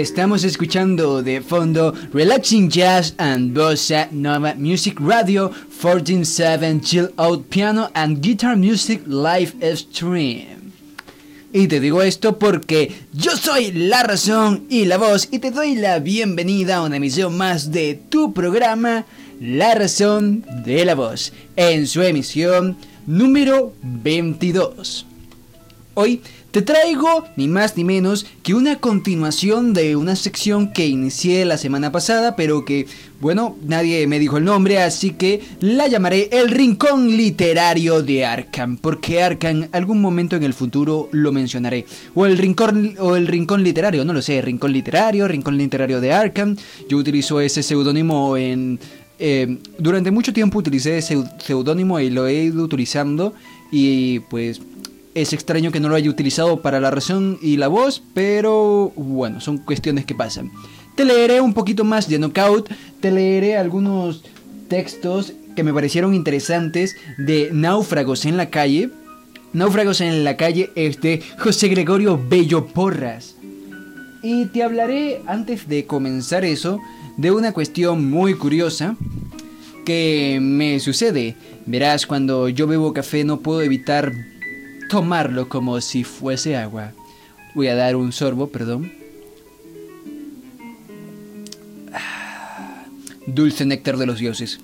Estamos escuchando de fondo Relaxing Jazz and Bossa Nova Music Radio 147 Chill Out Piano and Guitar Music Live Stream. Y te digo esto porque yo soy la razón y la voz y te doy la bienvenida a una emisión más de tu programa La razón de la voz en su emisión número 22. Hoy te traigo ni más ni menos que una continuación de una sección que inicié la semana pasada, pero que, bueno, nadie me dijo el nombre, así que la llamaré El Rincón Literario de Arkham, porque Arkham algún momento en el futuro lo mencionaré. O el Rincón, o el Rincón Literario, no lo sé, Rincón Literario, Rincón Literario de Arkham. Yo utilizo ese seudónimo en... Eh, durante mucho tiempo utilicé ese seudónimo y lo he ido utilizando y pues es extraño que no lo haya utilizado para la razón y la voz, pero bueno, son cuestiones que pasan. Te leeré un poquito más de Knockout, te leeré algunos textos que me parecieron interesantes de Náufragos en la calle. Náufragos en la calle es de José Gregorio Bello Porras. Y te hablaré, antes de comenzar eso, de una cuestión muy curiosa que me sucede. Verás, cuando yo bebo café no puedo evitar tomarlo como si fuese agua. Voy a dar un sorbo, perdón. Ah, dulce néctar de los dioses.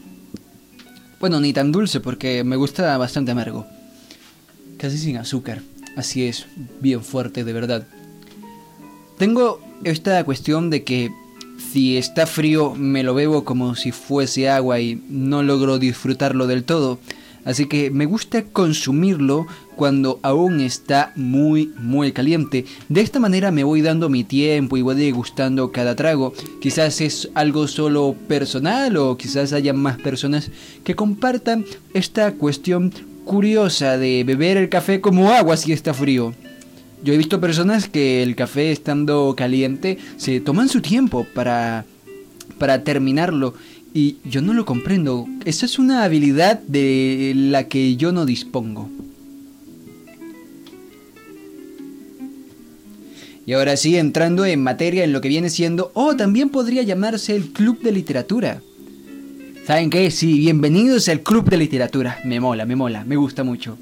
Bueno, ni tan dulce porque me gusta bastante amargo. Casi sin azúcar. Así es, bien fuerte de verdad. Tengo esta cuestión de que si está frío me lo bebo como si fuese agua y no logro disfrutarlo del todo. Así que me gusta consumirlo cuando aún está muy muy caliente. De esta manera me voy dando mi tiempo y voy degustando cada trago. Quizás es algo solo personal o quizás haya más personas que compartan esta cuestión curiosa de beber el café como agua si está frío. Yo he visto personas que el café estando caliente se toman su tiempo para para terminarlo y yo no lo comprendo. Esa es una habilidad de la que yo no dispongo. Y ahora sí, entrando en materia en lo que viene siendo, oh, también podría llamarse el Club de Literatura. ¿Saben qué? Sí, bienvenidos al Club de Literatura. Me mola, me mola, me gusta mucho.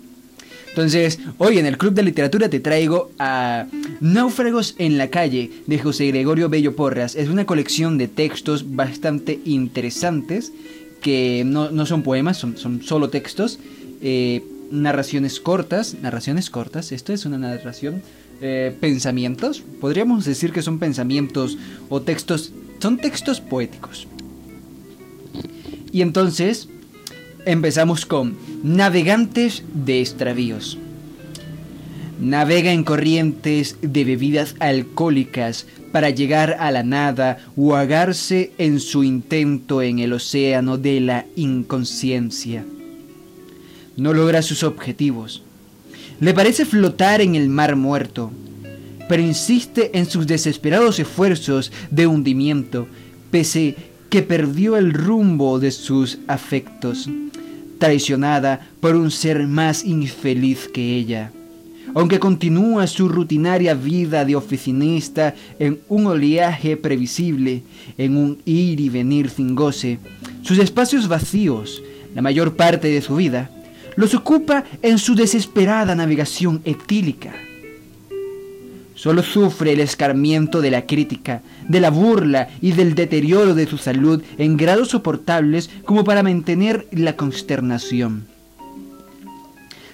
Entonces, hoy en el Club de Literatura te traigo a Náufragos en la calle de José Gregorio Bello Porras. Es una colección de textos bastante interesantes que no, son poemas, son, son solo textos. Eh, narraciones cortas, narraciones cortas, esto es una narración, pensamientos, podríamos decir que son pensamientos o textos, son textos poéticos. Y entonces, Empezamos con Navegantes de extravíos. Navega en corrientes de bebidas alcohólicas para llegar a la nada o agarse en su intento en el océano de la inconsciencia. No logra sus objetivos. Le parece flotar en el mar muerto, pero insiste en sus desesperados esfuerzos de hundimiento, pese que perdió el rumbo de sus afectos traicionada por un ser más infeliz que ella. Aunque continúa su rutinaria vida de oficinista en un oleaje previsible, en un ir y venir sin goce, sus espacios vacíos, la mayor parte de su vida, los ocupa en su desesperada navegación etílica Solo sufre el escarmiento de la crítica, de la burla y del deterioro de su salud en grados soportables como para mantener la consternación.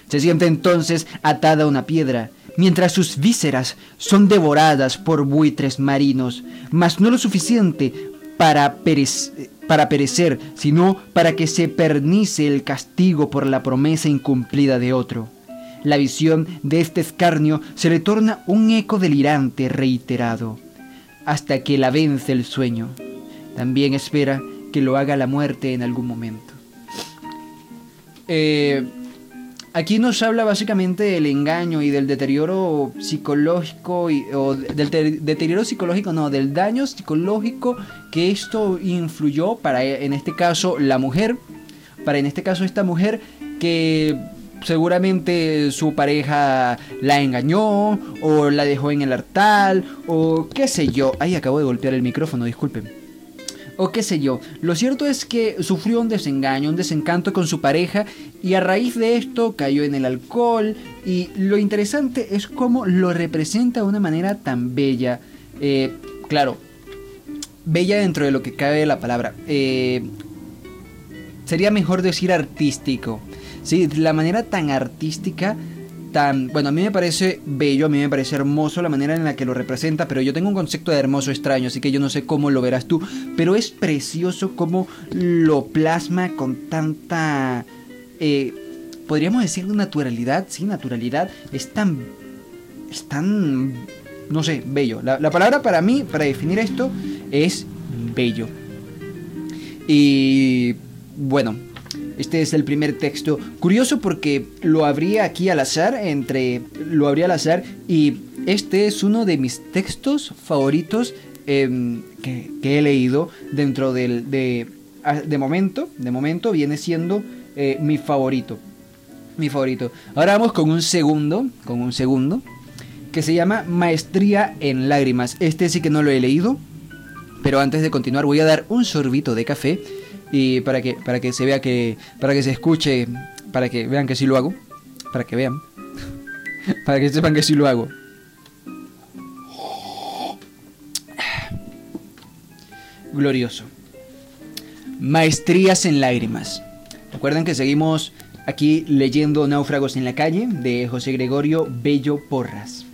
Se siente entonces atada a una piedra, mientras sus vísceras son devoradas por buitres marinos, mas no lo suficiente para, para perecer, sino para que se pernice el castigo por la promesa incumplida de otro. La visión de este escarnio se le torna un eco delirante reiterado, hasta que la vence el sueño. También espera que lo haga la muerte en algún momento. Eh, aquí nos habla básicamente del engaño y del deterioro psicológico, y, o del deterioro psicológico, no, del daño psicológico que esto influyó para, en este caso, la mujer, para en este caso esta mujer que seguramente su pareja la engañó o la dejó en el hartal o qué sé yo. Ay, acabo de golpear el micrófono, disculpen o qué sé yo. Lo cierto es que sufrió un desengaño, un desencanto con su pareja y a raíz de esto cayó en el alcohol y lo interesante es cómo lo representa de una manera tan bella. Eh, claro, bella dentro de lo que cabe la palabra. Eh, sería mejor decir artístico. Sí, la manera tan artística tan... Bueno, a mí me parece bello, a mí me parece hermoso la manera en la que lo representa, pero yo tengo un concepto de hermoso extraño, así que yo no sé cómo lo verás tú, pero es precioso cómo lo plasma con tanta... Eh, podríamos decir naturalidad, sí, naturalidad, es tan... es tan... no sé, bello. La, la palabra para mí, para definir esto, es bello. Y... bueno, este es el primer texto. Curioso porque lo abría aquí al azar, entre lo abría al azar y este es uno de mis textos favoritos em, que, he leído dentro del de, ah, de momento, de momento viene siendo eh, mi favorito. Mi favorito. Ahora vamos con un segundo, con un segundo que se llama Maestría en lágrimas. Este sí que no lo he leído, pero antes de continuar voy a dar un sorbito de café y para que para que se vea que para que se escuche para que vean que sí lo hago para que vean para que sepan que sí lo hago. Glorioso. Maestrías en lágrimas. Recuerden que seguimos aquí leyendo náufragos en la calle de José Gregorio Bello Porras.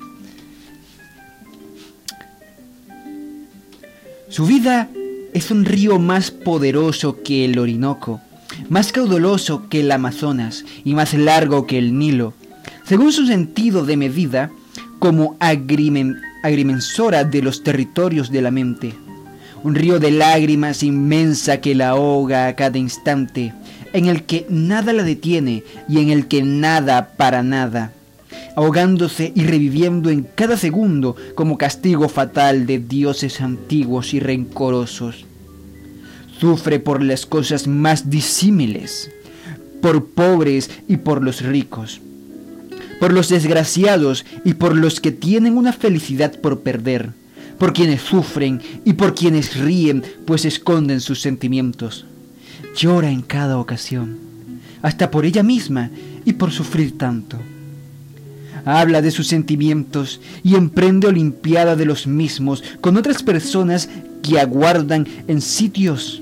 Su vida es un río más poderoso que el Orinoco, más caudaloso que el Amazonas y más largo que el Nilo, según su sentido de medida, como agrimensora de los territorios de la mente. Un río de lágrimas inmensa que la ahoga a cada instante, en el que nada la detiene y en el que nada para nada ahogándose y reviviendo en cada segundo como castigo fatal de dioses antiguos y rencorosos. Sufre por las cosas más disímiles, por pobres y por los ricos, por los desgraciados y por los que tienen una felicidad por perder, por quienes sufren y por quienes ríen pues esconden sus sentimientos. Llora en cada ocasión, hasta por ella misma y por sufrir tanto habla de sus sentimientos y emprende olimpiada de los mismos con otras personas que aguardan en sitios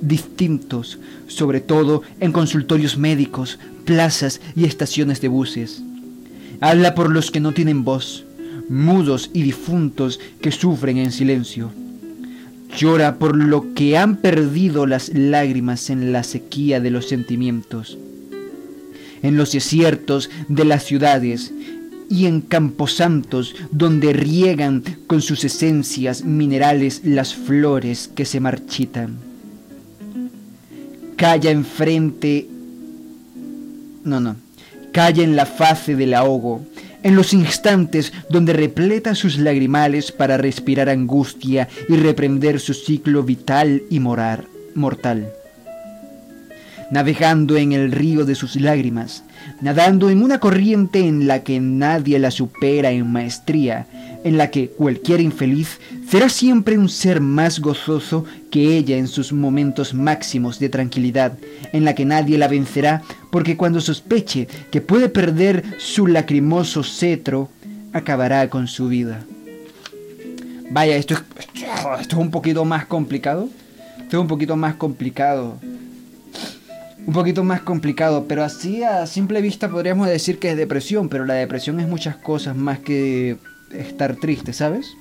distintos, sobre todo en consultorios médicos, plazas y estaciones de buses. Habla por los que no tienen voz, mudos y difuntos que sufren en silencio. Llora por lo que han perdido las lágrimas en la sequía de los sentimientos. En los desiertos de las ciudades y en camposantos donde riegan con sus esencias minerales las flores que se marchitan. Calla enfrente... No, no. Calla en la fase del ahogo, en los instantes donde repleta sus lagrimales para respirar angustia y reprender su ciclo vital y morar, mortal navegando en el río de sus lágrimas, nadando en una corriente en la que nadie la supera en maestría, en la que cualquier infeliz será siempre un ser más gozoso que ella en sus momentos máximos de tranquilidad, en la que nadie la vencerá, porque cuando sospeche que puede perder su lacrimoso cetro, acabará con su vida. Vaya, esto es, esto es un poquito más complicado. Esto es un poquito más complicado un poquito más complicado, pero así a simple vista podríamos decir que es depresión, pero la depresión es muchas cosas más que estar triste, ¿sabes?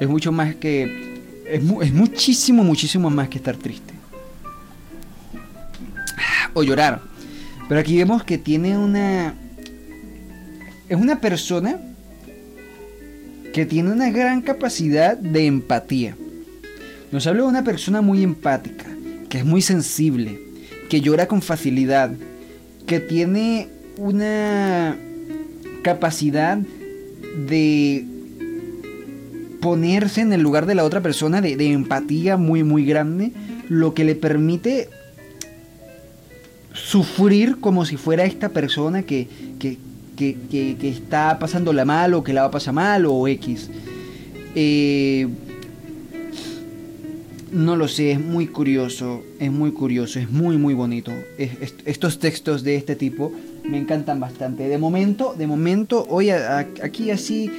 Es mucho más que... Es, muchísimo, muchísimo más que estar triste. O llorar. Pero aquí vemos que tiene una... Es una persona que tiene una gran capacidad de empatía. Nos habla de una persona muy empática, que es muy sensible, que llora con facilidad, que tiene una capacidad de ponerse en el lugar de la otra persona, de, empatía muy, muy grande, lo que le permite sufrir como si fuera esta persona que, que, que, que, está pasándola mal o que la va a pasar mal o X. Eh, no lo sé, es muy curioso, es muy curioso, es muy muy bonito. estos textos de este tipo me encantan bastante. De momento, de momento, hoy aquí así,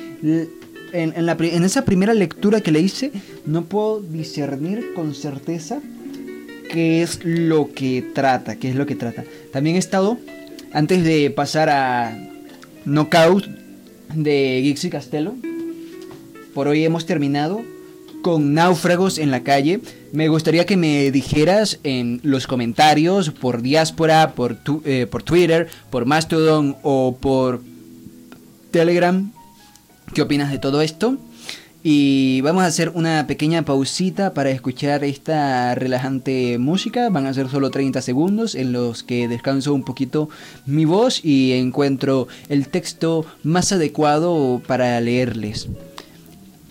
en, en, esa primera lectura que le hice, no puedo discernir con certeza qué es lo que trata, qué es lo que trata. También he estado, antes de pasar a Knockout de Gixi Castello, por hoy hemos terminado con náufragos en la calle. Me gustaría que me dijeras en los comentarios por diáspora, por, eh, por Twitter, por Mastodon o por Telegram qué opinas de todo esto. Y vamos a hacer una pequeña pausita para escuchar esta relajante música. Van a ser solo 30 segundos en los que descanso un poquito mi voz y encuentro el texto más adecuado para leerles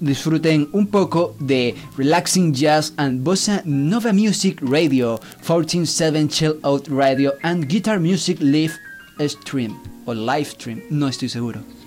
disfruten un poco de Relaxing Jazz and Bossa Nova Music Radio, 147 Chill Out Radio and Guitar Music Live Stream o Live Stream, no estoy seguro.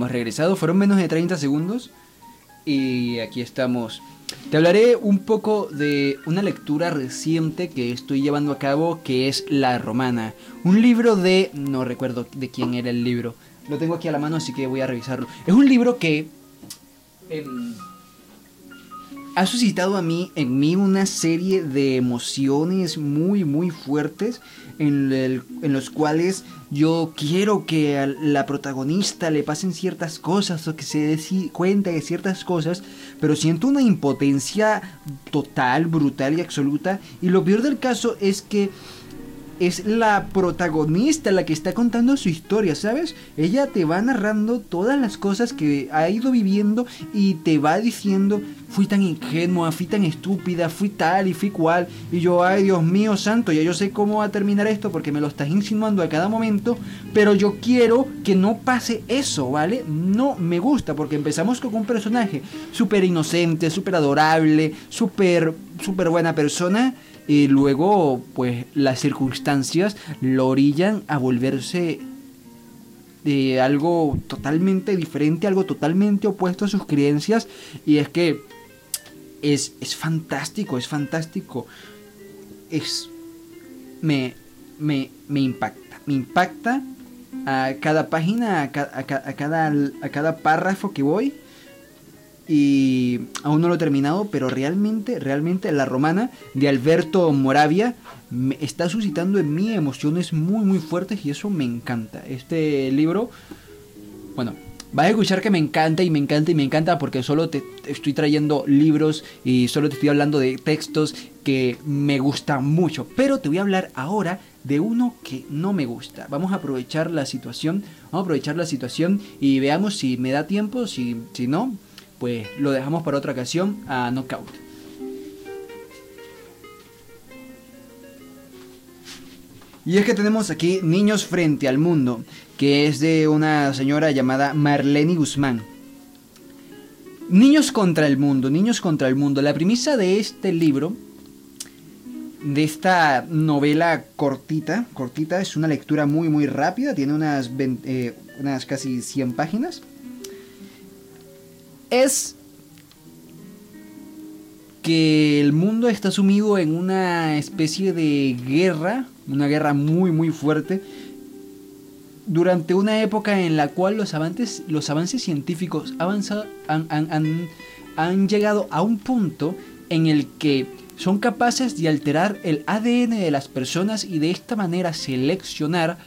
Hemos regresado. Fueron menos de 30 segundos y aquí estamos. Te hablaré un poco de una lectura reciente que estoy llevando a cabo que es La Romana. Un libro de... no recuerdo de quién era el libro. Lo tengo aquí a la mano así que voy a revisarlo. Es un libro que... Em, ha suscitado a mí, en mí una serie de emociones muy, muy fuertes en, los cuales yo quiero que a la protagonista le pasen ciertas cosas o que se dé cuenta de ciertas cosas, pero siento una impotencia total, brutal y absoluta. Y lo peor del caso es que es la protagonista la que está contando su historia, ¿sabes? Ella te va narrando todas las cosas que ha ido viviendo y te va diciendo, fui tan ingenua, fui tan estúpida, fui tal y fui cual. Y yo, ay Dios mío santo, ya yo sé cómo va a terminar esto porque me lo estás insinuando a cada momento, pero yo quiero que no pase eso, ¿vale? No me gusta porque empezamos con un personaje súper inocente, súper adorable, súper, súper buena persona y luego pues las circunstancias lo orillan a volverse de eh, algo totalmente diferente, algo totalmente opuesto a sus creencias y es que es, es fantástico, es fantástico. Es me, me, me impacta, me impacta a cada página, a, cada, a cada párrafo que voy y aún no lo he terminado, pero realmente, realmente la romana de Alberto Moravia me está suscitando en mí emociones muy muy fuertes y eso me encanta. Este libro, bueno, vas a escuchar que me encanta y me encanta y me encanta porque solo te estoy trayendo libros y solo te estoy hablando de textos que me gustan mucho, pero te voy a hablar ahora de uno que no me gusta. Vamos a aprovechar la situación, vamos a aprovechar la situación y veamos si me da tiempo, si, si no, pues lo dejamos para otra ocasión a Knockout. Y es que tenemos aquí Niños frente al mundo, que es de una señora llamada Marlene Guzmán. Niños contra el mundo, niños contra el mundo. La premisa de este libro, de esta novela cortita, cortita, es una lectura muy muy rápida, tiene unas, eh, unas casi 100 páginas es que el mundo está sumido en una especie de guerra, una guerra muy muy fuerte, durante una época en la cual los avances, los avances científicos han, han llegado a un punto en el que son capaces de alterar el ADN de las personas y de esta manera seleccionar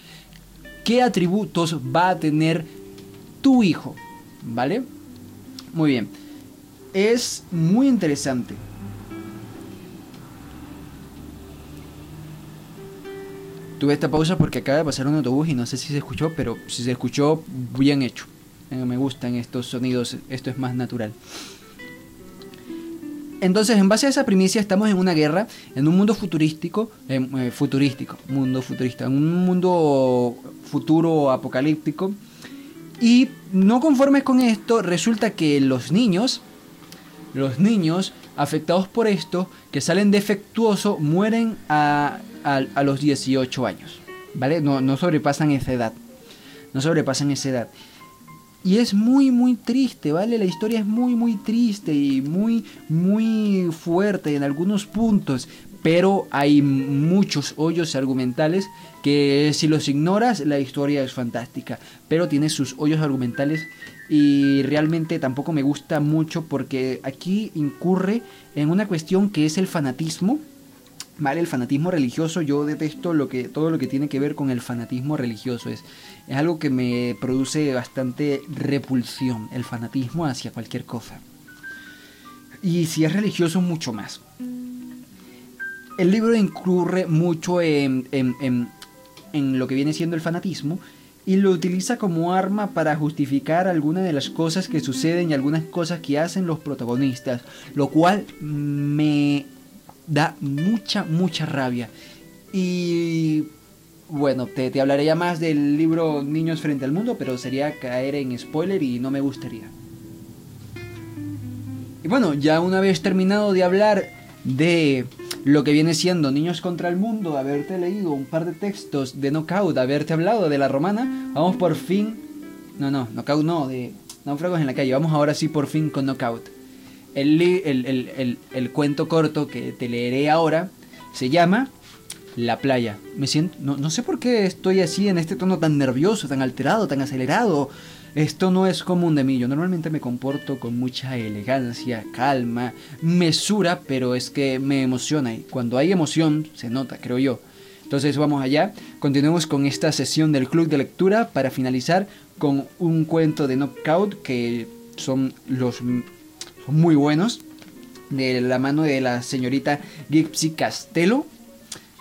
qué atributos va a tener tu hijo, ¿vale? Muy bien. Es muy interesante. Tuve esta pausa porque acaba de pasar un autobús y no sé si se escuchó, pero si se escuchó, bien hecho. Eh, me gustan estos sonidos, esto es más natural. Entonces, en base a esa primicia, estamos en una guerra, en un mundo futurístico, eh, futurístico, mundo futurista, en un mundo futuro apocalíptico. Y no conformes con esto, resulta que los niños, los niños afectados por esto, que salen defectuosos, mueren a, a, los 18 años. ¿Vale? No, no sobrepasan esa edad. No sobrepasan esa edad. Y es muy, muy triste, ¿vale? La historia es muy, muy triste y muy, muy fuerte en algunos puntos. Pero hay muchos hoyos argumentales que si los ignoras la historia es fantástica. Pero tiene sus hoyos argumentales y realmente tampoco me gusta mucho porque aquí incurre en una cuestión que es el fanatismo ¿vale? El fanatismo religioso, yo detesto lo que, todo lo que tiene que ver con el fanatismo religioso. Es, es algo que me produce bastante repulsión, el fanatismo hacia cualquier cosa. Y si es religioso, mucho más. El libro incurre mucho en, en, en lo que viene siendo el fanatismo y lo utiliza como arma para justificar algunas de las cosas que suceden y algunas cosas que hacen los protagonistas, lo cual me da mucha, mucha rabia. Y bueno, te, te, hablaré ya más del libro Niños frente al mundo, pero sería caer en spoiler y no me gustaría. Y bueno, ya una vez terminado de hablar de lo que viene siendo Niños contra el Mundo, haberte leído un par de textos de Knockout, haberte hablado de la romana, vamos por fin... No, no, Knockout no, de Náufragos en la calle, vamos ahora sí por fin con Knockout. El, el, cuento corto que te leeré ahora se llama La playa. Me siento, no, no sé por qué estoy así en este tono tan nervioso, tan alterado, tan acelerado. Esto no es común de mí. Yo normalmente me comporto con mucha elegancia, calma, mesura, pero es que me emociona y cuando hay emoción se nota, creo yo. Entonces vamos allá. Continuemos con esta sesión del club de lectura para finalizar con un cuento de Knockout que son los muy buenos, de la mano de la señorita Gipsy Castelo.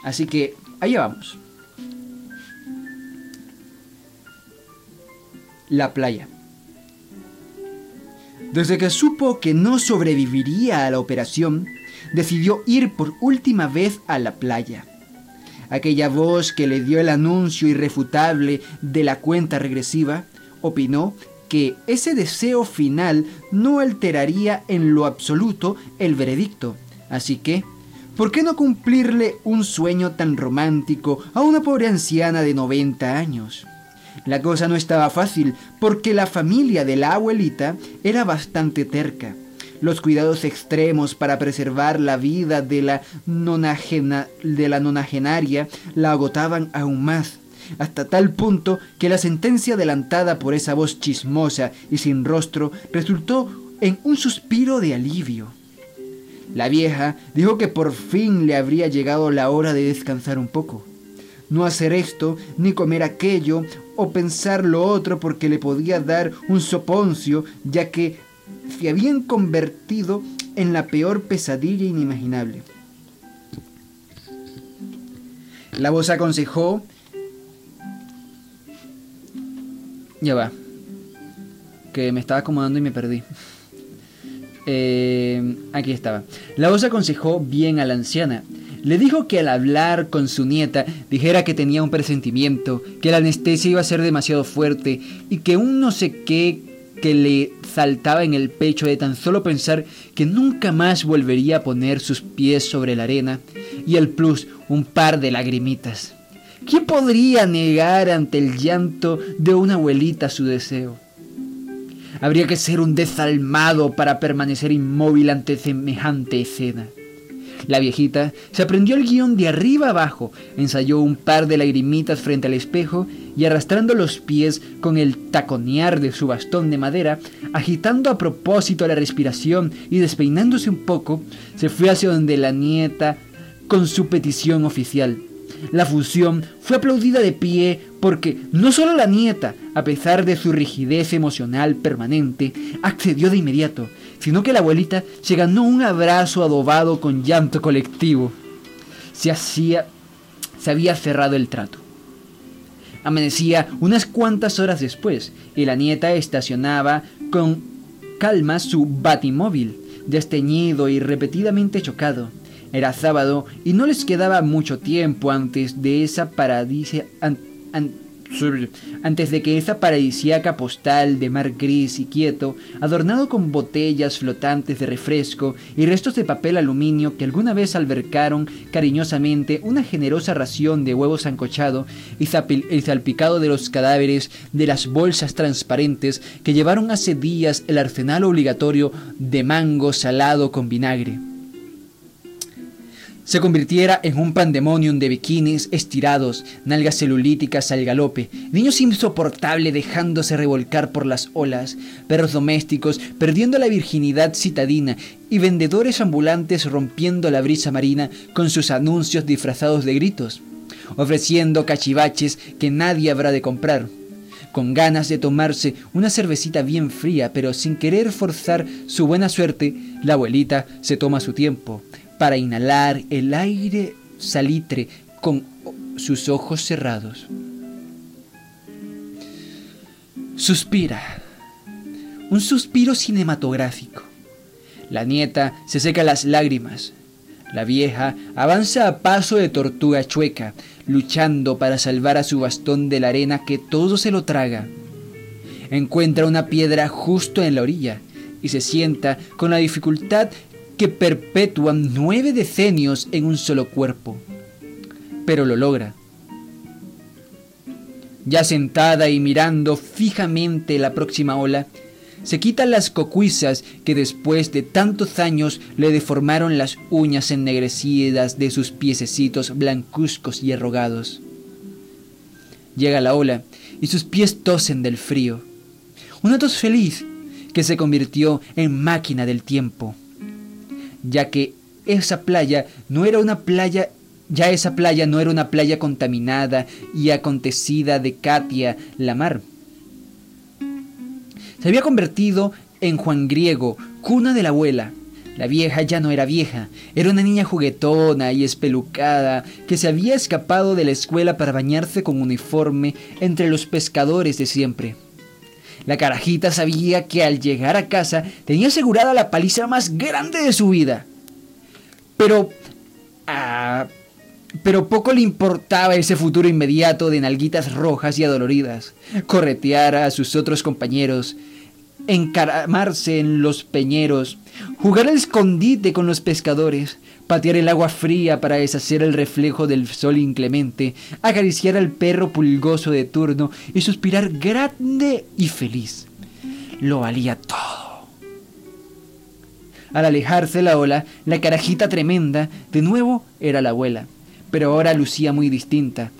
Así que allá vamos. La playa. Desde que supo que no sobreviviría a la operación, decidió ir por última vez a la playa. Aquella voz que le dio el anuncio irrefutable de la cuenta regresiva opinó que ese deseo final no alteraría en lo absoluto el veredicto. Así que, ¿por qué no cumplirle un sueño tan romántico a una pobre anciana de 90 años? La cosa no estaba fácil, porque la familia de la abuelita era bastante terca. Los cuidados extremos para preservar la vida de la, de la nonagenaria la agotaban aún más hasta tal punto que la sentencia adelantada por esa voz chismosa y sin rostro resultó en un suspiro de alivio. La vieja dijo que por fin le habría llegado la hora de descansar un poco. No hacer esto, ni comer aquello, o pensar lo otro porque le podía dar un soponcio, ya que se habían convertido en la peor pesadilla inimaginable. La voz aconsejó Ya va. Que me estaba acomodando y me perdí. Eh, aquí estaba. La voz aconsejó bien a la anciana. Le dijo que al hablar con su nieta dijera que tenía un presentimiento, que la anestesia iba a ser demasiado fuerte y que un no sé qué que le saltaba en el pecho de tan solo pensar que nunca más volvería a poner sus pies sobre la arena y el plus un par de lagrimitas. ¿Quién podría negar ante el llanto de una abuelita su deseo? Habría que ser un desalmado para permanecer inmóvil ante semejante escena. La viejita se aprendió el guion de arriba abajo, ensayó un par de lagrimitas frente al espejo y arrastrando los pies con el taconear de su bastón de madera, agitando a propósito la respiración y despeinándose un poco, se fue hacia donde la nieta con su petición oficial. La fusión fue aplaudida de pie porque no solo la nieta, a pesar de su rigidez emocional permanente, accedió de inmediato, sino que la abuelita se ganó un abrazo adobado con llanto colectivo. Se hacía, se había cerrado el trato. Amanecía unas cuantas horas después y la nieta estacionaba con calma su batimóvil, desteñido y repetidamente chocado. Era sábado y no les quedaba mucho tiempo antes de esa antes de que esa paradisíaca postal de mar gris y quieto, adornado con botellas flotantes de refresco y restos de papel aluminio que alguna vez albercaron cariñosamente una generosa ración de huevos sancochado y salpicado de los cadáveres de las bolsas transparentes que llevaron hace días el arsenal obligatorio de mango salado con vinagre se convirtiera en un pandemonium de bikinis estirados, nalgas celulíticas al galope, niños insoportables dejándose revolcar por las olas, perros domésticos perdiendo la virginidad citadina y vendedores ambulantes rompiendo la brisa marina con sus anuncios disfrazados de gritos, ofreciendo cachivaches que nadie habrá de comprar. Con ganas de tomarse una cervecita bien fría, pero sin querer forzar su buena suerte, la abuelita se toma su tiempo para inhalar el aire salitre con sus ojos cerrados. Suspira. Un suspiro cinematográfico. La nieta se seca las lágrimas. La vieja avanza a paso de tortuga chueca, luchando para salvar a su bastón de la arena que todo se lo traga. Encuentra una piedra justo en la orilla y se sienta con la dificultad que perpetúan nueve decenios en un solo cuerpo. Pero lo logra. Ya sentada y mirando fijamente la próxima ola, se quita las cocuizas que después de tantos años le deformaron las uñas ennegrecidas de sus piececitos blancuzcos y arrogados. Llega la ola y sus pies tosen del frío. Una tos feliz que se convirtió en máquina del tiempo ya que esa playa no era una playa ya esa playa no era una playa contaminada y acontecida de Katia la mar. Se había convertido en Juan Griego, cuna de la abuela. La vieja ya no era vieja, era una niña juguetona y espelucada que se había escapado de la escuela para bañarse con uniforme entre los pescadores de siempre. La carajita sabía que al llegar a casa tenía asegurada la paliza más grande de su vida. Pero... Ah, pero poco le importaba ese futuro inmediato de nalguitas rojas y adoloridas, corretear a sus otros compañeros, encaramarse en los peñeros, jugar al escondite con los pescadores, patear el agua fría para deshacer el reflejo del sol inclemente, acariciar al perro pulgoso de turno y suspirar grande y feliz. Lo valía todo. Al alejarse la ola, la carajita tremenda de nuevo era la abuela, pero ahora lucía muy distinta.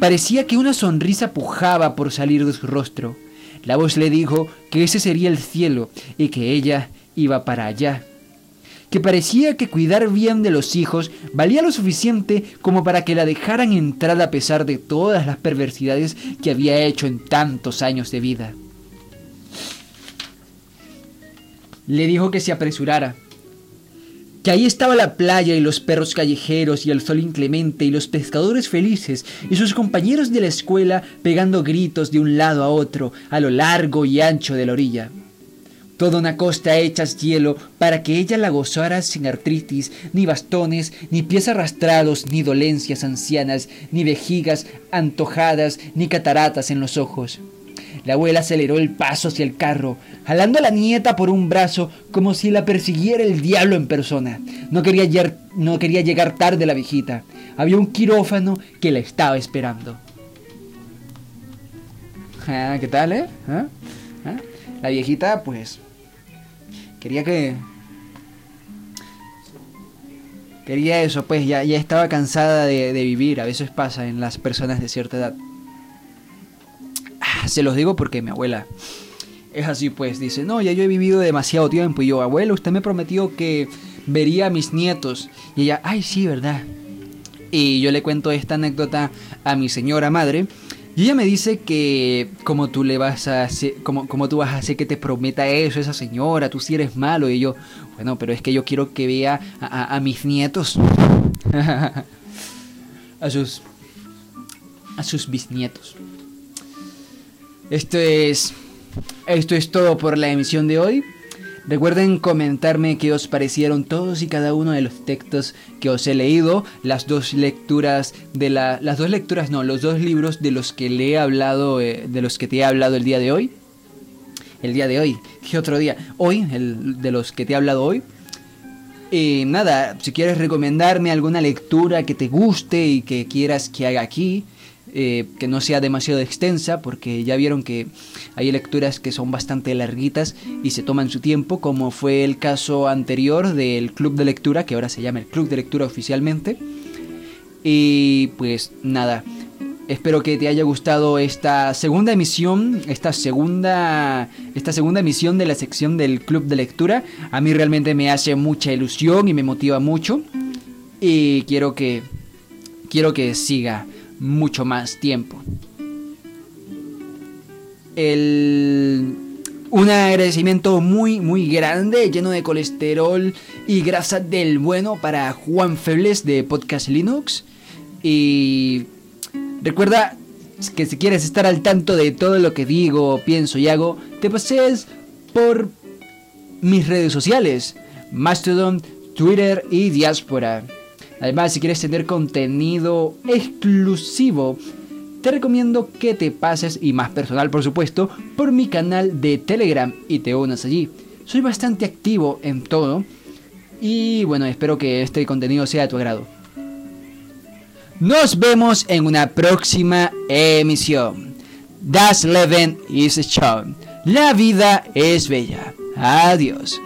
Parecía que una sonrisa pujaba por salir de su rostro. La voz le dijo que ese sería el cielo y que ella iba para allá que parecía que cuidar bien de los hijos valía lo suficiente como para que la dejaran entrar a pesar de todas las perversidades que había hecho en tantos años de vida. Le dijo que se apresurara, que ahí estaba la playa y los perros callejeros y el sol inclemente y los pescadores felices y sus compañeros de la escuela pegando gritos de un lado a otro a lo largo y ancho de la orilla toda una costa hecha hielo para que ella la gozara sin artritis, ni bastones, ni pies arrastrados, ni dolencias ancianas, ni vejigas antojadas, ni cataratas en los ojos. La abuela aceleró el paso hacia el carro, jalando a la nieta por un brazo como si la persiguiera el diablo en persona. No quería, no quería llegar tarde la viejita. Había un quirófano que la estaba esperando. Ah, ¿Qué tal, eh? ¿Ah? ¿Ah? La viejita, pues, Quería que... Quería eso, pues ya, ya estaba cansada de, vivir. A veces pasa en las personas de cierta edad. Ah, se los digo porque mi abuela es así, pues dice, no, ya yo he vivido demasiado tiempo. Y yo, abuelo, usted me prometió que vería a mis nietos. Y ella, ay, sí, ¿verdad? Y yo le cuento esta anécdota a mi señora madre Y ella me dice que como tú le vas a hacer, como, como tú vas a hacer que te prometa eso esa señora, tú si eres malo. Y yo, bueno, pero es que yo quiero que vea a, a mis nietos. a sus a sus bisnietos. Esto es esto es todo por la emisión de hoy. Recuerden comentarme qué os parecieron todos y cada uno de los textos que os he leído, las dos lecturas de la, las dos lecturas, no, los dos libros de los que le he hablado, eh, de los que te he hablado el día de hoy. El día de hoy, ¿qué otro día? Hoy, el de los que te he hablado hoy. Y nada, si quieres recomendarme alguna lectura que te guste y que quieras que haga aquí, eh, que no sea demasiado extensa, porque ya vieron que hay lecturas que son bastante larguitas y se toman su tiempo, como fue el caso anterior del Club de Lectura, que ahora se llama el Club de Lectura oficialmente. Y pues nada, espero que te haya gustado esta segunda emisión, esta segunda, esta segunda emisión de la sección del Club de Lectura. A mí realmente me hace mucha ilusión y me motiva mucho. Y quiero que, quiero que siga mucho más tiempo. El, un agradecimiento muy muy grande, lleno de colesterol y grasa del bueno para Juan Febles de Podcast Linux. Y recuerda que si quieres estar al tanto de todo lo que digo, pienso y hago, te pases por mis redes sociales, Mastodon, Twitter y Diaspora. Además, si quieres tener contenido exclusivo, te recomiendo que te pases, y más personal por supuesto, por mi canal de Telegram y te unas allí. Soy bastante activo en todo y bueno, espero que este contenido sea de tu agrado. Nos vemos en una próxima emisión. Das Leben ist schön. La vida es bella. Adiós.